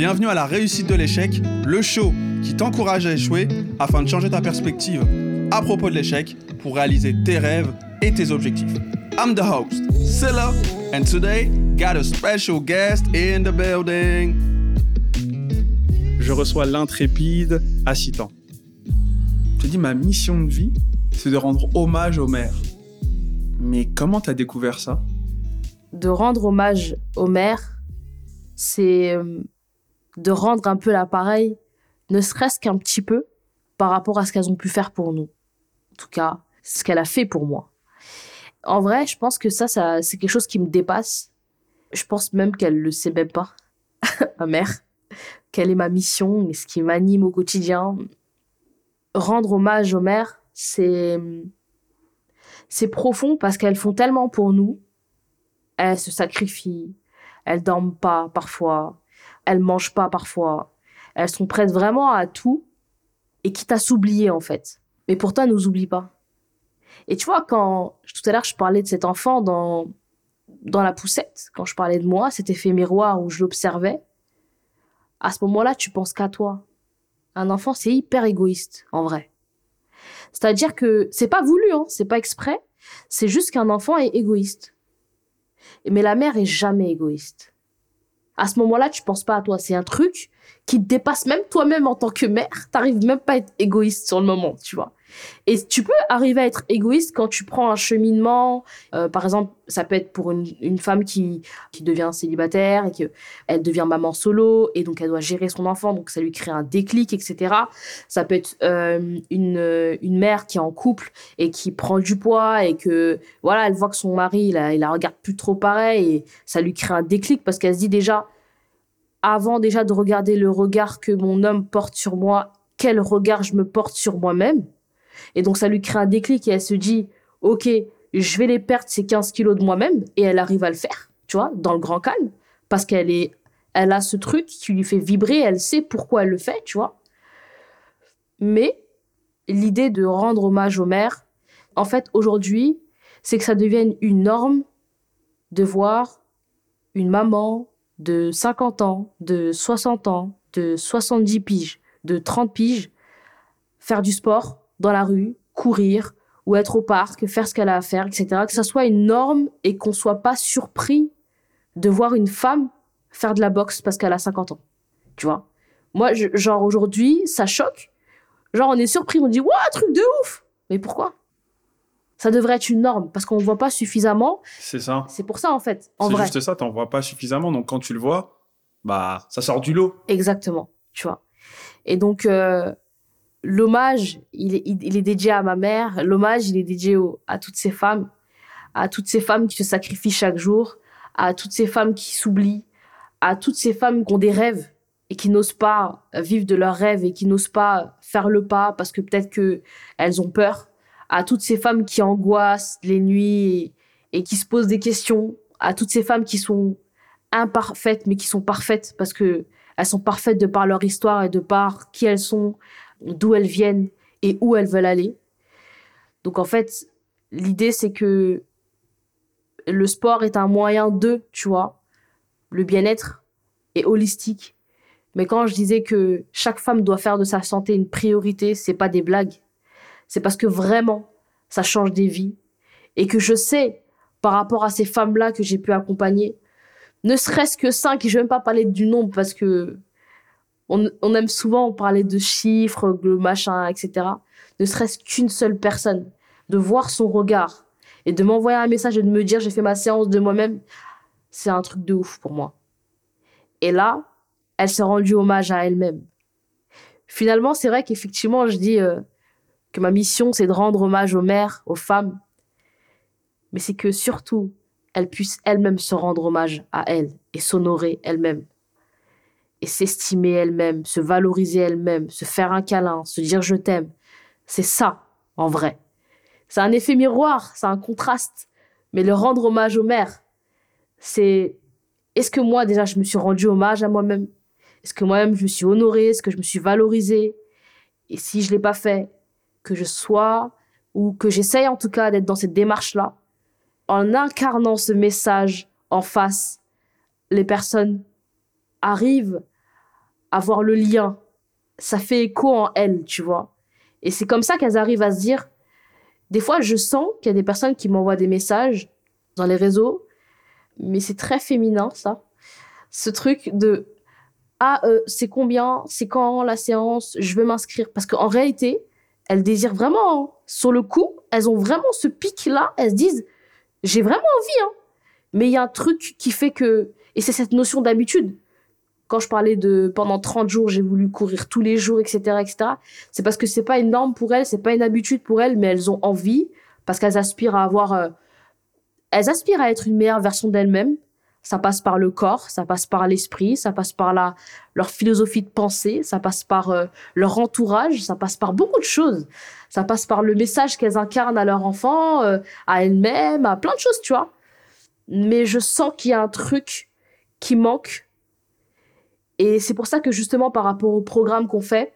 Bienvenue à la réussite de l'échec, le show qui t'encourage à échouer afin de changer ta perspective à propos de l'échec pour réaliser tes rêves et tes objectifs. I'm the host, Silla, and today got a special guest in the building. Je reçois l'intrépide Assitan. Je te dis, ma mission de vie, c'est de rendre hommage au maire. Mais comment t'as découvert ça? De rendre hommage au maire, c'est euh, de rendre un peu l'appareil, ne serait-ce qu'un petit peu, par rapport à ce qu'elles ont pu faire pour nous. En tout cas, ce qu'elle a fait pour moi. En vrai, je pense que ça, ça c'est quelque chose qui me dépasse. Je pense même qu'elle le sait même pas, ma mère. Quelle est ma mission et ce qui m'anime au quotidien. Rendre hommage aux mères, c'est c'est profond parce qu'elles font tellement pour nous. Elles se sacrifient, elles dorment pas parfois, elles mangent pas parfois. Elles sont prêtes vraiment à tout et quitte à s'oublier en fait. Mais pourtant, elles nous oublient pas. Et tu vois, quand tout à l'heure je parlais de cet enfant dans, dans la poussette, quand je parlais de moi, cet effet miroir où je l'observais, à ce moment-là, tu penses qu'à toi. Un enfant, c'est hyper égoïste, en vrai. C'est-à-dire que c'est pas voulu, hein, c'est pas exprès, c'est juste qu'un enfant est égoïste. Mais la mère est jamais égoïste. À ce moment-là, tu penses pas à toi. C'est un truc qui te dépasse même toi-même en tant que mère. T'arrives même pas à être égoïste sur le moment, tu vois. Et tu peux arriver à être égoïste quand tu prends un cheminement. Euh, par exemple, ça peut être pour une, femme qui, qui devient célibataire et qu'elle devient maman solo et donc elle doit gérer son enfant, donc ça lui crée un déclic, etc. Ça peut être euh, une, une mère qui est en couple et qui prend du poids et que voilà, elle voit que son mari, il la, il la regarde plus trop pareil et ça lui crée un déclic parce qu'elle se dit déjà, avant déjà de regarder le regard que mon homme porte sur moi, quel regard je me porte sur moi-même et donc, ça lui crée un déclic et elle se dit, OK, je vais les perdre ces 15 kilos de moi-même. Et elle arrive à le faire, tu vois, dans le grand calme. Parce qu'elle est, elle a ce truc qui lui fait vibrer, elle sait pourquoi elle le fait, tu vois. Mais l'idée de rendre hommage aux mères, en fait, aujourd'hui, c'est que ça devienne une norme de voir une maman de 50 ans, de 60 ans, de 70 piges, de 30 piges, faire du sport, dans la rue, courir ou être au parc, faire ce qu'elle a à faire, etc. Que ça soit une norme et qu'on soit pas surpris de voir une femme faire de la boxe parce qu'elle a 50 ans. Tu vois? Moi, genre aujourd'hui, ça choque. Genre on est surpris, on dit "Waouh, truc de ouf." Mais pourquoi? Ça devrait être une norme parce qu'on ne voit pas suffisamment. C'est ça. C'est pour ça en fait. C'est juste ça, tu n'en vois pas suffisamment. Donc quand tu le vois, bah ça sort du lot. Exactement, tu vois. Et donc euh, l'hommage, il est, dédié à ma mère. L'hommage, il est dédié à toutes ces femmes, à toutes ces femmes qui se sacrifient chaque jour, à toutes ces femmes qui s'oublient, à toutes ces femmes qui ont des rêves et qui n'osent pas vivre de leurs rêves et qui n'osent pas faire le pas parce que peut-être que elles ont peur, à toutes ces femmes qui angoissent les nuits et, et qui se posent des questions, à toutes ces femmes qui sont imparfaites mais qui sont parfaites parce que elles sont parfaites de par leur histoire et de par qui elles sont, d'où elles viennent et où elles veulent aller. Donc en fait, l'idée c'est que le sport est un moyen de, tu vois, le bien-être est holistique. Mais quand je disais que chaque femme doit faire de sa santé une priorité, c'est pas des blagues. C'est parce que vraiment, ça change des vies. Et que je sais, par rapport à ces femmes-là que j'ai pu accompagner, ne serait-ce que cinq, et je vais même pas parler du nombre parce que on, aime souvent parler de chiffres, le machin, etc. Ne serait-ce qu'une seule personne, de voir son regard et de m'envoyer un message et de me dire j'ai fait ma séance de moi-même, c'est un truc de ouf pour moi. Et là, elle s'est rendue hommage à elle-même. Finalement, c'est vrai qu'effectivement, je dis euh, que ma mission, c'est de rendre hommage aux mères, aux femmes, mais c'est que surtout, elles puissent elles-mêmes se rendre hommage à elles et s'honorer elles-mêmes et s'estimer elle-même, se valoriser elle-même, se faire un câlin, se dire je t'aime. C'est ça, en vrai. C'est un effet miroir, c'est un contraste. Mais le rendre hommage aux mères, c'est est-ce que moi déjà je me suis rendu hommage à moi-même? Est-ce que moi-même je me suis honorée? Est-ce que je me suis valorisée? Et si je l'ai pas fait, que je sois ou que j'essaye en tout cas d'être dans cette démarche-là, en incarnant ce message en face, les personnes arrivent avoir le lien. Ça fait écho en elles, tu vois. Et c'est comme ça qu'elles arrivent à se dire. Des fois, je sens qu'il y a des personnes qui m'envoient des messages dans les réseaux, mais c'est très féminin, ça. Ce truc de Ah, euh, c'est combien? C'est quand la séance? Je veux m'inscrire. Parce qu'en réalité, elles désirent vraiment. Hein. Sur le coup, elles ont vraiment ce pic-là. Elles se disent J'ai vraiment envie. Hein. Mais il y a un truc qui fait que. Et c'est cette notion d'habitude quand je parlais de pendant 30 jours, j'ai voulu courir tous les jours, etc., etc., c'est parce que c'est pas une norme pour elles, c'est pas une habitude pour elles, mais elles ont envie parce qu'elles aspirent à avoir, euh, elles aspirent à être une meilleure version d'elles-mêmes. Ça passe par le corps, ça passe par l'esprit, ça passe par la, leur philosophie de pensée, ça passe par euh, leur entourage, ça passe par beaucoup de choses. Ça passe par le message qu'elles incarnent à leur enfant, euh, à elles-mêmes, à plein de choses, tu vois. Mais je sens qu'il y a un truc qui manque et c'est pour ça que justement, par rapport au programme qu'on fait,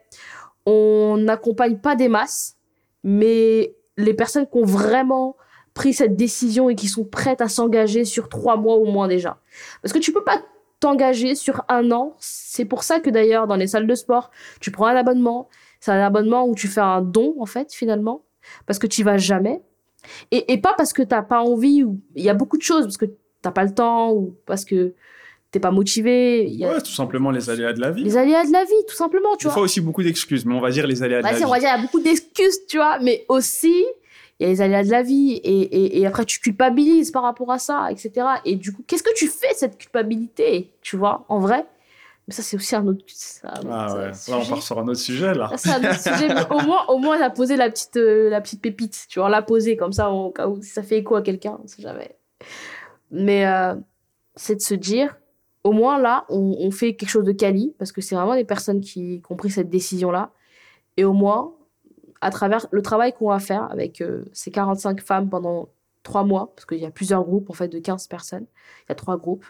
on n'accompagne pas des masses, mais les personnes qui ont vraiment pris cette décision et qui sont prêtes à s'engager sur trois mois au moins déjà. Parce que tu peux pas t'engager sur un an. C'est pour ça que d'ailleurs, dans les salles de sport, tu prends un abonnement. C'est un abonnement où tu fais un don, en fait, finalement. Parce que tu vas jamais. Et, pas parce que tu n'as pas envie, ou il y a beaucoup de choses, parce que tu n'as pas le temps, ou parce que t'es pas motivé. Y a... Ouais, tout simplement les aléas de la vie. Les aléas de la vie, tout simplement, tu vois. Il faut aussi beaucoup d'excuses, mais on va dire les aléas de la vie. On va dire, il y a beaucoup d'excuses, tu vois, mais aussi, il y a les aléas de la vie, et, et, et, après, tu culpabilises par rapport à ça, etc. Et du coup, qu'est-ce que tu fais, cette culpabilité, tu vois, en vrai? Mais ça, c'est aussi un autre. ah ouais, là, on part sur un autre sujet, là. C'est un autre sujet, mais au moins, au moins, a posé la petite, euh, la petite pépite, tu vois, l'a posé comme ça, au cas où ça fait écho à quelqu'un, on sait jamais. Mais euh, c'est de se dire, au moins là, on, fait quelque chose de quali, parce que c'est vraiment des personnes qui, ont pris cette décision-là. Et au moins, à travers le travail qu'on va faire avec euh, ces 45 femmes pendant trois mois, parce qu'il y a plusieurs groupes en fait de 15 personnes, il y a trois groupes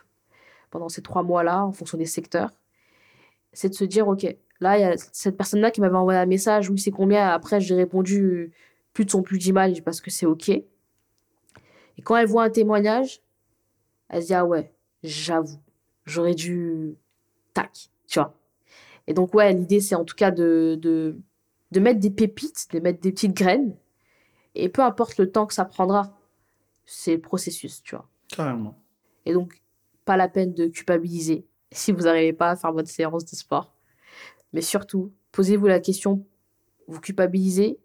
pendant ces trois mois-là, en fonction des secteurs, c'est de se dire, OK, là, il y a cette personne-là qui m'avait envoyé un message, oui, c'est combien Après, j'ai répondu plus de son plus mal parce que c'est OK. Et quand elle voit un témoignage, elle se dit, ah ouais, j'avoue j'aurais dû. Tac, tu vois. Et donc, ouais, l'idée, c'est en tout cas de, de, de mettre des pépites, de mettre des petites graines. Et peu importe le temps que ça prendra, c'est le processus, tu vois. Carrément. Et donc, pas la peine de culpabiliser si vous n'arrivez pas à faire votre séance de sport. Mais surtout, posez-vous la question, vous culpabilisez,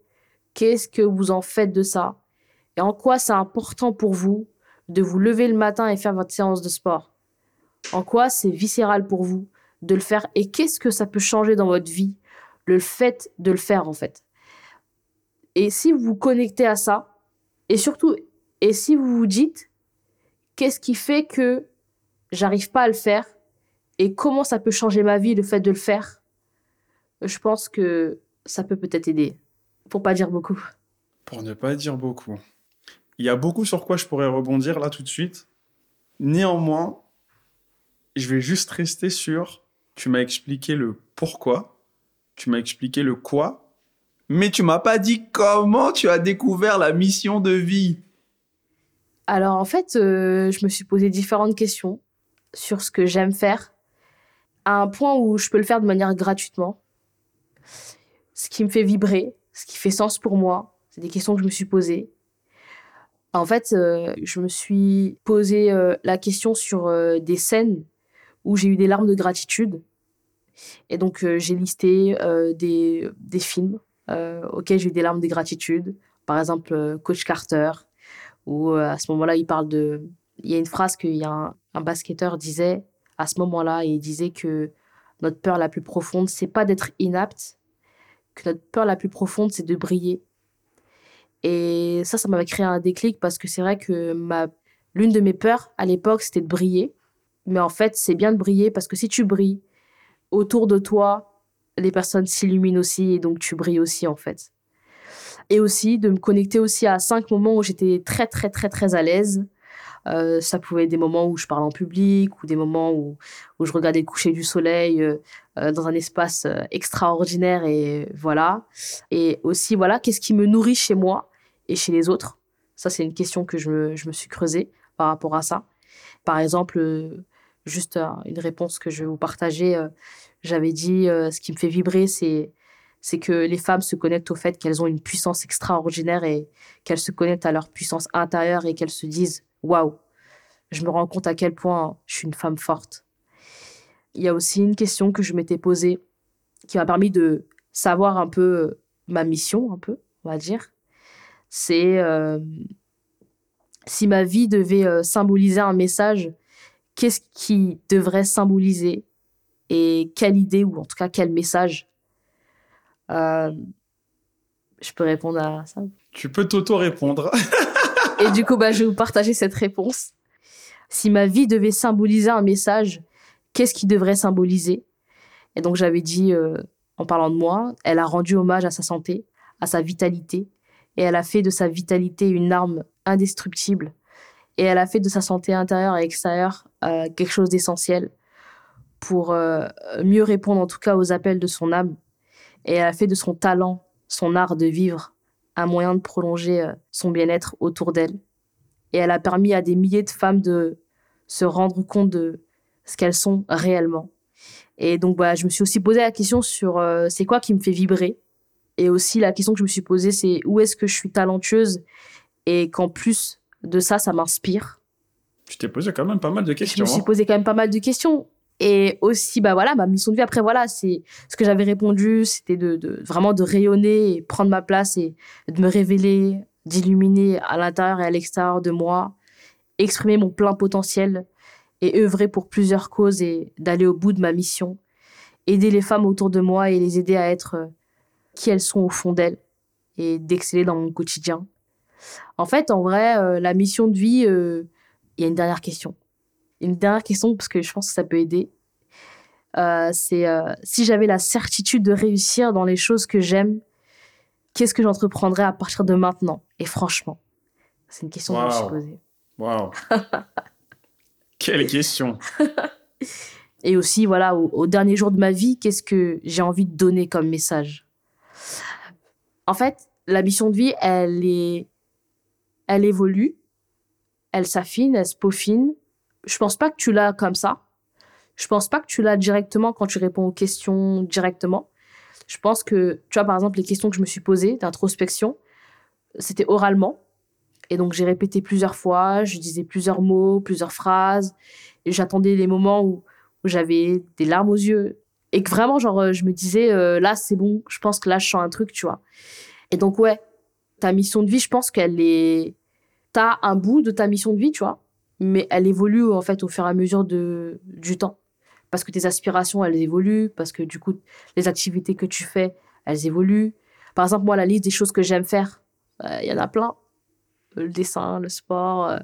qu'est-ce que vous en faites de ça? Et en quoi c'est important pour vous de vous lever le matin et faire votre séance de sport? En quoi c'est viscéral pour vous de le faire et qu'est-ce que ça peut changer dans votre vie, le fait de le faire en fait? Et si vous vous connectez à ça, et surtout, et si vous vous dites, qu'est-ce qui fait que j'arrive pas à le faire et comment ça peut changer ma vie le fait de le faire, je pense que ça peut peut-être aider, pour pas dire beaucoup. Pour ne pas dire beaucoup. Il y a beaucoup sur quoi je pourrais rebondir là tout de suite. Néanmoins, je vais juste rester sur, tu m'as expliqué le pourquoi, tu m'as expliqué le quoi, mais tu m'as pas dit comment tu as découvert la mission de vie. Alors en fait, euh, je me suis posé différentes questions sur ce que j'aime faire, à un point où je peux le faire de manière gratuitement. Ce qui me fait vibrer, ce qui fait sens pour moi, c'est des questions que je me suis posées. En fait, euh, je me suis posé euh, la question sur des scènes où j'ai eu des larmes de gratitude. Et donc, euh, j'ai listé euh, des, des, films euh, auxquels j'ai eu des larmes de gratitude. Par exemple, Coach Carter, où à ce moment-là, il parle de. Il y a une phrase qu'il un, un, basketteur disait à ce moment-là, il disait que notre peur la plus profonde, c'est pas d'être inapte, que notre peur la plus profonde, c'est de briller. Et ça, ça m'avait créé un déclic parce que c'est vrai que ma l'une de mes peurs à l'époque, c'était de briller. Mais en fait, c'est bien de briller parce que si tu brilles, autour de toi, les personnes s'illuminent aussi et donc tu brilles aussi en fait. Et aussi de me connecter aussi à cinq moments où j'étais très très très très à l'aise. Euh, ça pouvait être des moments où je parle en public ou des moments où, où je regardais le coucher du soleil euh, euh, dans un espace extraordinaire et voilà. Et aussi, voilà, qu'est-ce qui me nourrit chez moi et chez les autres? Ça, c'est une question que je me, je me suis creusée par rapport à ça. Par exemple, juste une réponse que je vais vous partager. J'avais dit euh, ce qui me fait vibrer, c'est c'est que les femmes se connectent au fait qu'elles ont une puissance extraordinaire et qu'elles se connectent à leur puissance intérieure et qu'elles se disent waouh, je me rends compte à quel point je suis une femme forte. Il y a aussi une question que je m'étais posée qui m'a permis de savoir un peu euh, ma mission, un peu, on va dire. C'est euh, si ma vie devait euh, symboliser un message, qu'est-ce qui devrait symboliser et quelle idée ou en tout cas quel message Je peux répondre à ça? Tu peux t'auto-répondre. et du coup, bah, je vais vous partager cette réponse. Si ma vie devait symboliser un message, qu'est-ce qui devrait symboliser? Et donc j'avais dit, euh, en parlant de moi, elle a rendu hommage à sa santé, à sa vitalité, et elle a fait de sa vitalité une arme indestructible. Et elle a fait de sa santé intérieure et extérieure euh, quelque chose d'essentiel pour euh, mieux répondre en tout cas aux appels de son âme. Et elle a fait de son talent, son art de vivre, un moyen de prolonger son bien-être autour d'elle. Et elle a permis à des milliers de femmes de se rendre compte de ce qu'elles sont réellement. Et donc, bah, je me suis aussi posé la question sur euh, c'est quoi qui me fait vibrer? Et aussi, la question que je me suis posée, c'est où est-ce que je suis talentueuse? Et qu'en plus de ça, ça m'inspire. Tu t'es posé quand même pas mal de questions. Je me suis hein. posé quand même pas mal de questions. Et aussi, bah voilà, ma mission de vie, après, voilà, c'est ce que j'avais répondu, c'était de, de, vraiment de rayonner et prendre ma place et de me révéler, d'illuminer à l'intérieur et à l'extérieur de moi, exprimer mon plein potentiel et œuvrer pour plusieurs causes et d'aller au bout de ma mission, aider les femmes autour de moi et les aider à être euh, qui elles sont au fond d'elles et d'exceller dans mon quotidien. En fait, en vrai, euh, la mission de vie, euh, il y a une dernière question. Une dernière question parce que je pense que ça peut aider. c'est si j'avais la certitude de réussir dans les choses que j'aime, qu'est-ce que j'entreprendrais à partir de maintenant? Et franchement, c'est une question que je me suis posée. Waouh Quelle question Et aussi, voilà, au, dernier jour de ma vie, qu'est-ce que j'ai envie de donner comme message? En fait, la mission de vie, elle est, elle évolue, elle s'affine, elle se peaufine. Je pense pas que tu l'as comme ça. Je pense pas que tu l'as directement quand tu réponds aux questions directement. Je pense que, tu vois, par exemple, les questions que je me suis posées d'introspection, c'était oralement. Et donc, j'ai répété plusieurs fois, je disais plusieurs mots, plusieurs phrases. J'attendais les moments où, j'avais des larmes aux yeux. Et que vraiment, genre, euh, je me disais, euh, là, c'est bon, je pense que là, je sens un truc, tu vois. Et donc, ouais, ta mission de vie, je pense qu'elle est. T'as un bout de ta mission de vie, tu vois, mais elle évolue, en fait, au fur et à mesure de, du temps. Parce que tes aspirations, elles évoluent, parce que du coup, les activités que tu fais, elles évoluent. Par exemple, moi, la liste des choses que j'aime faire, euh, il y en a plein le dessin, le sport. Euh,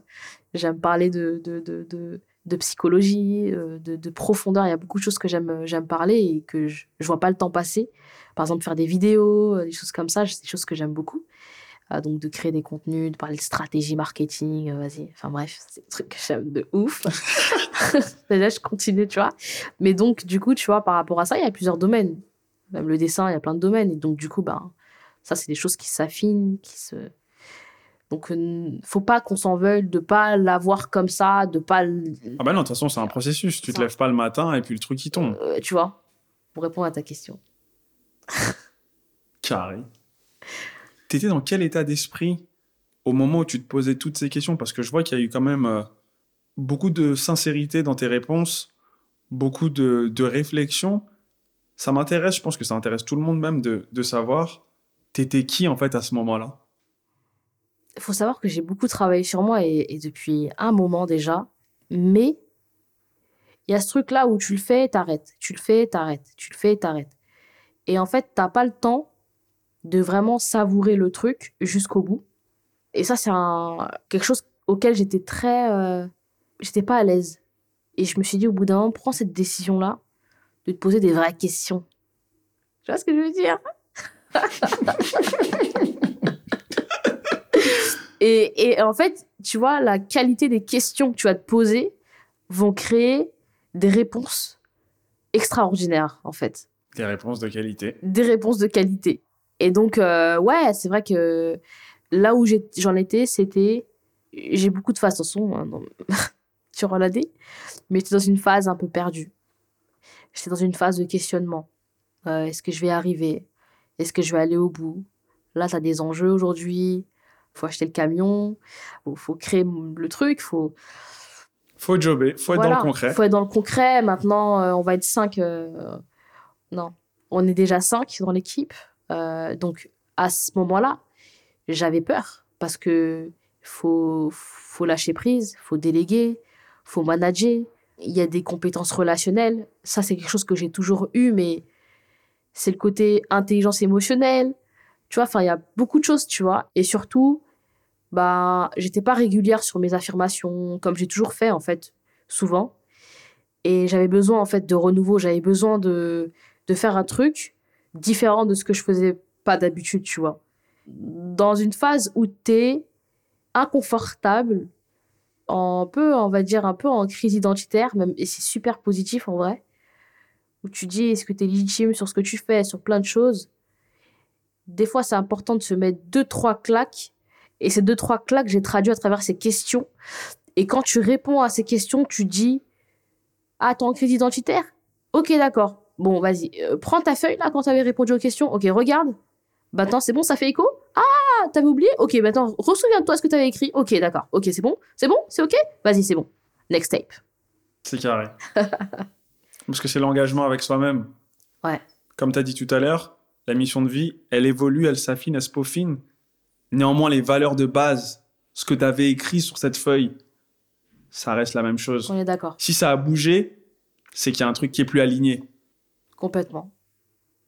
j'aime parler de, de, de, de, psychologie, euh, de, profondeur. Il y a beaucoup de choses que j'aime, euh, j'aime parler et que je ne vois pas le temps passer. Par exemple, faire des vidéos, des choses comme ça, c'est des choses que j'aime beaucoup. Donc, de créer des contenus, de parler de stratégie marketing, vas-y. Enfin, bref, c'est des trucs que j'aime de ouf. Déjà, je continue, tu vois. Mais donc, du coup, tu vois, par rapport à ça, il y a plusieurs domaines. Même le dessin, il y a plein de domaines. Et donc, du coup, ben, ça, c'est des choses qui s'affinent, qui se donc, faut pas qu'on s'en veuille de pas l'avoir comme ça, de pas. Ah bah non, de toute façon, c'est un processus. Tu te lèves pas le matin et puis le truc il tombe. Euh, tu vois, pour répondre à ta question. Carré. T'étais dans quel état d'esprit au moment où tu te posais toutes ces questions? Parce que je vois qu'il y a eu quand même euh, beaucoup de sincérité dans tes réponses, beaucoup de, de réflexion. Ça m'intéresse, je pense que ça intéresse tout le monde même de, de savoir, t'étais qui en fait à ce moment-là? Il faut savoir que j'ai beaucoup travaillé sur moi et, depuis un moment déjà, mais il y a ce truc-là où tu le fais, t'arrêtes, tu le fais, t'arrêtes, tu le fais, t'arrêtes. Et en fait, t'as pas le temps de vraiment savourer le truc jusqu'au bout. Et ça, c'est quelque chose auquel j'étais très, euh, j'étais pas à l'aise. Et je me suis dit au bout d'un moment, prends cette décision-là de te poser des vraies questions. Tu vois ce que je veux dire? Et, en fait, tu vois, la qualité des questions que tu vas te poser vont créer des réponses extraordinaires, en fait. Des réponses de qualité. Des réponses de qualité. Et donc, euh, ouais, c'est vrai que là où j'en étais, c'était. J'ai beaucoup de phases, de toute façon, hein, sur mais j'étais dans une phase un peu perdue. j'étais dans une phase de questionnement. Euh, est-ce que je vais arriver? Est-ce que je vais aller au bout? Là, tu as des enjeux aujourd'hui. faut acheter le camion. Il faut créer le truc. faut faut jobber. faut être dans le concret. faut être dans le concret. Maintenant, euh, on va être cinq. Non, on est déjà cinq dans l'équipe. Donc, à ce moment-là, j'avais peur parce que faut, lâcher prise, faut déléguer, faut manager. Il y a des compétences relationnelles. Ça, c'est quelque chose que j'ai toujours eu, mais c'est le côté intelligence émotionnelle. Tu vois, enfin, il y a beaucoup de choses, tu vois. Et surtout, bah, j'étais pas régulière sur mes affirmations, comme j'ai toujours fait, en fait, souvent. Et j'avais besoin, en fait, de renouveau. J'avais besoin de faire un truc différent de ce que je faisais pas d'habitude, tu vois. Dans une phase où tu es inconfortable, un peu, on va dire, un peu en crise identitaire, même, et c'est super positif en vrai, où tu dis est-ce que tu es légitime sur ce que tu fais, sur plein de choses. Des fois, c'est important de se mettre deux, trois claques, et ces deux, trois claques, j'ai traduit à travers ces questions. Et quand tu réponds à ces questions, tu dis Ah, t'es en crise identitaire? Ok, d'accord. Bon, vas-y, euh, prends ta feuille là quand tu avais répondu aux questions. Ok, regarde. Maintenant, c'est bon, ça fait écho? Ah, t'avais oublié? Ok, maintenant, ressouviens-toi ce que t'avais écrit. Ok, d'accord. Ok, c'est bon? C'est bon? C'est ok? Vas-y, c'est bon. Next tape. C'est carré. Parce que c'est l'engagement avec soi-même. Ouais. Comme tu as dit tout à l'heure, la mission de vie, elle évolue, elle s'affine, elle se peaufine. Néanmoins, les valeurs de base, ce que tu avais écrit sur cette feuille, ça reste la même chose. On est d'accord. Si ça a bougé, c'est qu'il y a un truc qui est plus aligné. Complètement.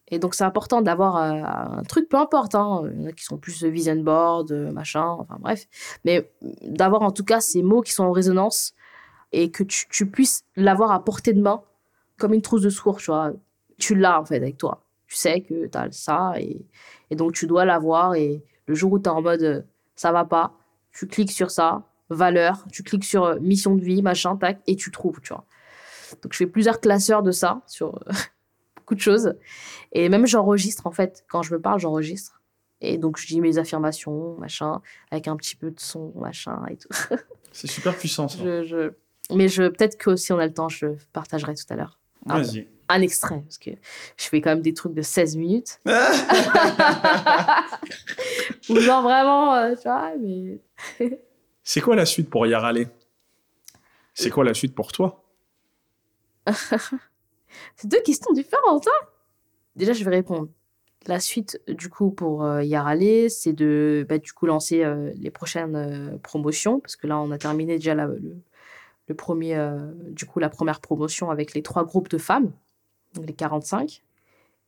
Et donc, c'est important d'avoir euh, un truc, peu importe. Hein. Il en a qui sont plus vision board, euh, machin, enfin bref. Mais d'avoir en tout cas ces mots qui sont en résonance et que tu, puisses l'avoir à portée de main comme une trousse de secours, tu vois. Tu l'as en fait avec toi. Tu sais que tu as ça et, et, donc tu dois l'avoir. Et le jour où tu es en mode euh, ça va pas, tu cliques sur ça, valeur, tu cliques sur mission de vie, machin, tac, et tu trouves, tu vois. Donc je fais plusieurs classeurs de ça sur beaucoup de choses. Et même j'enregistre en fait. Quand je me parle, j'enregistre. Et donc je dis mes affirmations, machin, avec un petit peu de son, machin et tout. C'est super puissant ça. Je, Mais je, peut-être que si on a le temps, je partagerai tout à l'heure. Vas-y. Un, extrait, parce que je fais quand même des trucs de 16 minutes. Ou genre vraiment, euh, tu vois, mais. C'est quoi la suite pour Yarale C'est quoi la suite pour toi? C'est deux questions différentes, hein Déjà, je vais répondre. La suite, du coup, pour euh, Yarale, c'est de bah, du coup lancer euh, les prochaines euh, promotions, parce que là, on a terminé déjà le, premier, du coup, la première promotion avec les trois groupes de femmes, les 45.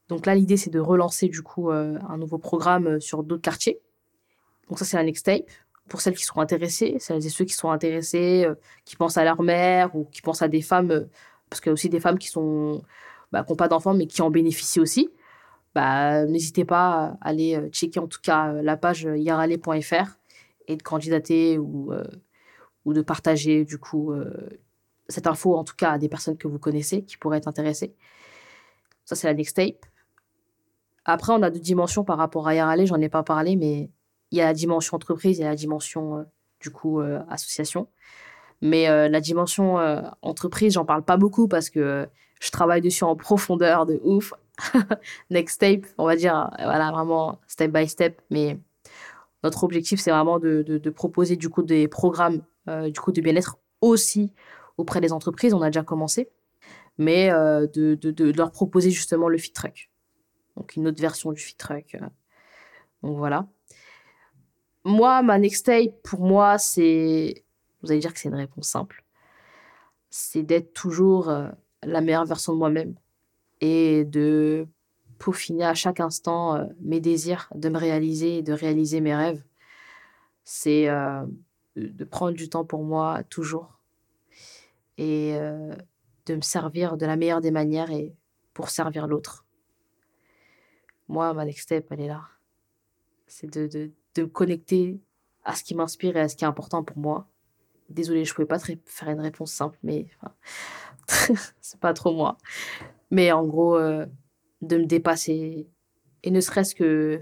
Donc là, l'idée, c'est de relancer du coup un nouveau programme sur d'autres quartiers. Donc ça, c'est un next tape. Pour celles qui sont intéressées, celles et ceux qui sont intéressés, qui pensent à leur mère ou qui pensent à des femmes parce qu'il y a aussi des femmes qui sont bah, n'ont pas d'enfants mais qui en bénéficient aussi. Bah, n'hésitez pas à aller euh, checker en tout cas euh, la page yarale.fr et de candidater ou, euh, ou de partager du coup cette info en tout cas à des personnes que vous connaissez qui pourraient être intéressées. Ça, c'est la next tape. Après, on a deux dimensions par rapport à Yarale, j'en ai pas parlé, mais il y a la dimension entreprise et la dimension du coup association. Mais euh, la dimension euh, entreprise, j'en parle pas beaucoup parce que je travaille dessus en profondeur de ouf. Next step, on va dire, voilà, vraiment step by step. Mais notre objectif, c'est vraiment de, de, proposer du coup des programmes euh, du coup de bien-être aussi auprès des entreprises. On a déjà commencé, mais de, de, leur proposer justement le fit truck. Donc une autre version du fit truck. donc voilà. Moi, ma next step, pour moi, c'est vous allez dire que c'est une réponse simple. C'est d'être toujours euh, la meilleure version de moi-même et de peaufiner à chaque instant euh, mes désirs, de me réaliser et de réaliser mes rêves. C'est euh, de prendre du temps pour moi toujours et de me servir de la meilleure des manières et pour servir l'autre. Moi, ma next step, elle est là. C'est de, de, de me connecter à ce qui m'inspire et à ce qui est important pour moi Désolée, je pouvais pas faire une réponse simple, mais c'est pas trop moi. Mais en gros, euh, de me dépasser et ne serait-ce que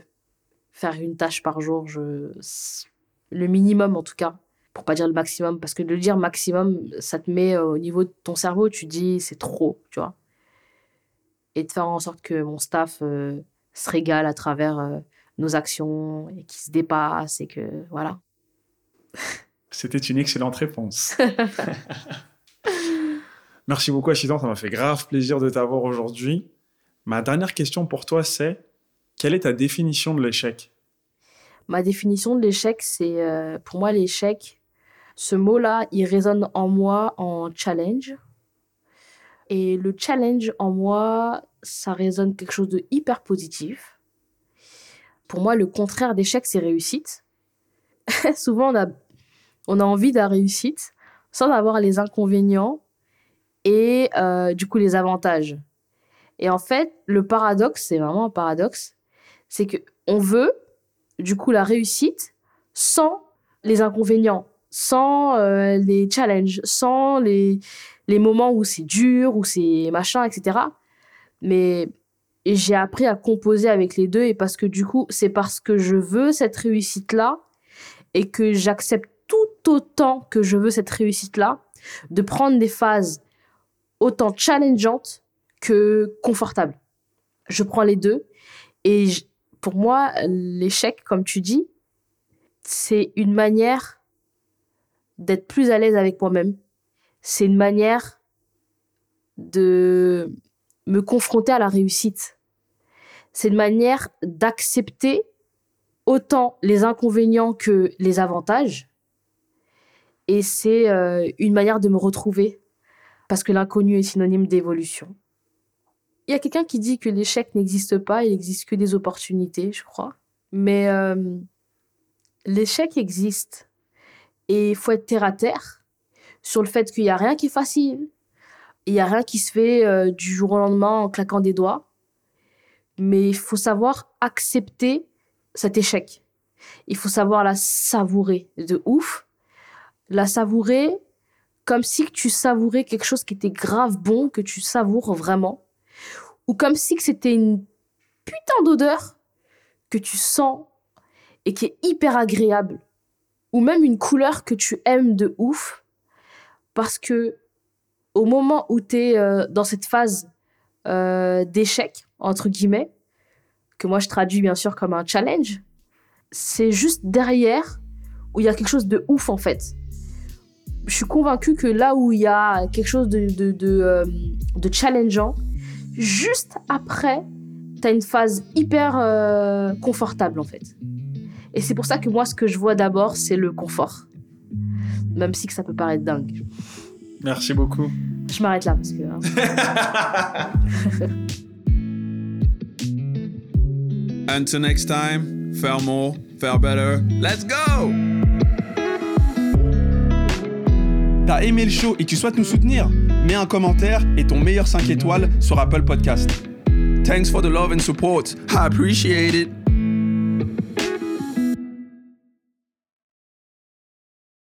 faire une tâche par jour, le minimum en tout cas, pour pas dire le maximum, parce que de le dire maximum, ça te met au niveau de ton cerveau, tu dis c'est trop, tu vois. et de faire en sorte que mon staff euh, se régale à travers euh, nos actions et qu'il se dépasse et que voilà. C'était une excellente réponse. Merci beaucoup, Achidan. Ça m'a fait grave plaisir de t'avoir aujourd'hui. Ma dernière question pour toi, c'est quelle est ta définition de l'échec? Ma définition de l'échec, c'est euh, pour moi l'échec. Ce mot-là, il résonne en moi en challenge. Et le challenge en moi, ça résonne quelque chose de hyper positif. Pour moi, le contraire d'échec, c'est réussite. Souvent, on a, on a envie de la réussite sans avoir les inconvénients et euh, du coup les avantages. Et en fait, le paradoxe, c'est vraiment un paradoxe, c'est que on veut du coup la réussite sans les inconvénients, sans euh, les challenges, sans les, les moments où c'est dur, où c'est machin, etc. Mais j'ai appris à composer avec les deux et parce que du coup, c'est parce que je veux cette réussite-là et que j'accepte autant que je veux cette réussite-là de prendre des phases autant challengeantes que confortables. Je prends les deux et pour moi, l'échec, comme tu dis, c'est une manière d'être plus à l'aise avec moi-même. C'est une manière de me confronter à la réussite. C'est une manière d'accepter autant les inconvénients que les avantages. Et c'est euh, une manière de me retrouver parce que l'inconnu est synonyme d'évolution. Il y a quelqu'un qui dit que l'échec n'existe pas, il n'existe que des opportunités, je crois. Mais euh, l'échec existe. Et il faut être terre à terre sur le fait qu'il n'y a rien qui est facile. Il n'y a rien qui se fait euh, du jour au lendemain en claquant des doigts. Mais il faut savoir accepter cet échec. Il faut savoir la savourer de ouf. La savourer comme si tu savourais quelque chose qui était grave bon, que tu savoures vraiment, ou comme si c'était une putain d'odeur que tu sens et qui est hyper agréable, ou même une couleur que tu aimes de ouf, parce que au moment où tu es euh, dans cette phase euh, d'échec, entre guillemets, que moi je traduis bien sûr comme un challenge, c'est juste derrière où il y a quelque chose de ouf en fait je suis convaincue que là où il y a quelque chose de, de, de, euh, de challengeant, juste après, tu as une phase hyper euh, confortable en fait. Et c'est pour ça que moi, ce que je vois d'abord, c'est le confort. Même si que ça peut paraître dingue. Merci beaucoup. Je m'arrête là parce que. Hein. Until next time, faire more, faire better. Let's go! T'as aimé le show et tu souhaites nous soutenir Mets un commentaire et ton meilleur 5 étoiles sur Apple Podcast. Thanks for the love and support. I appreciate it.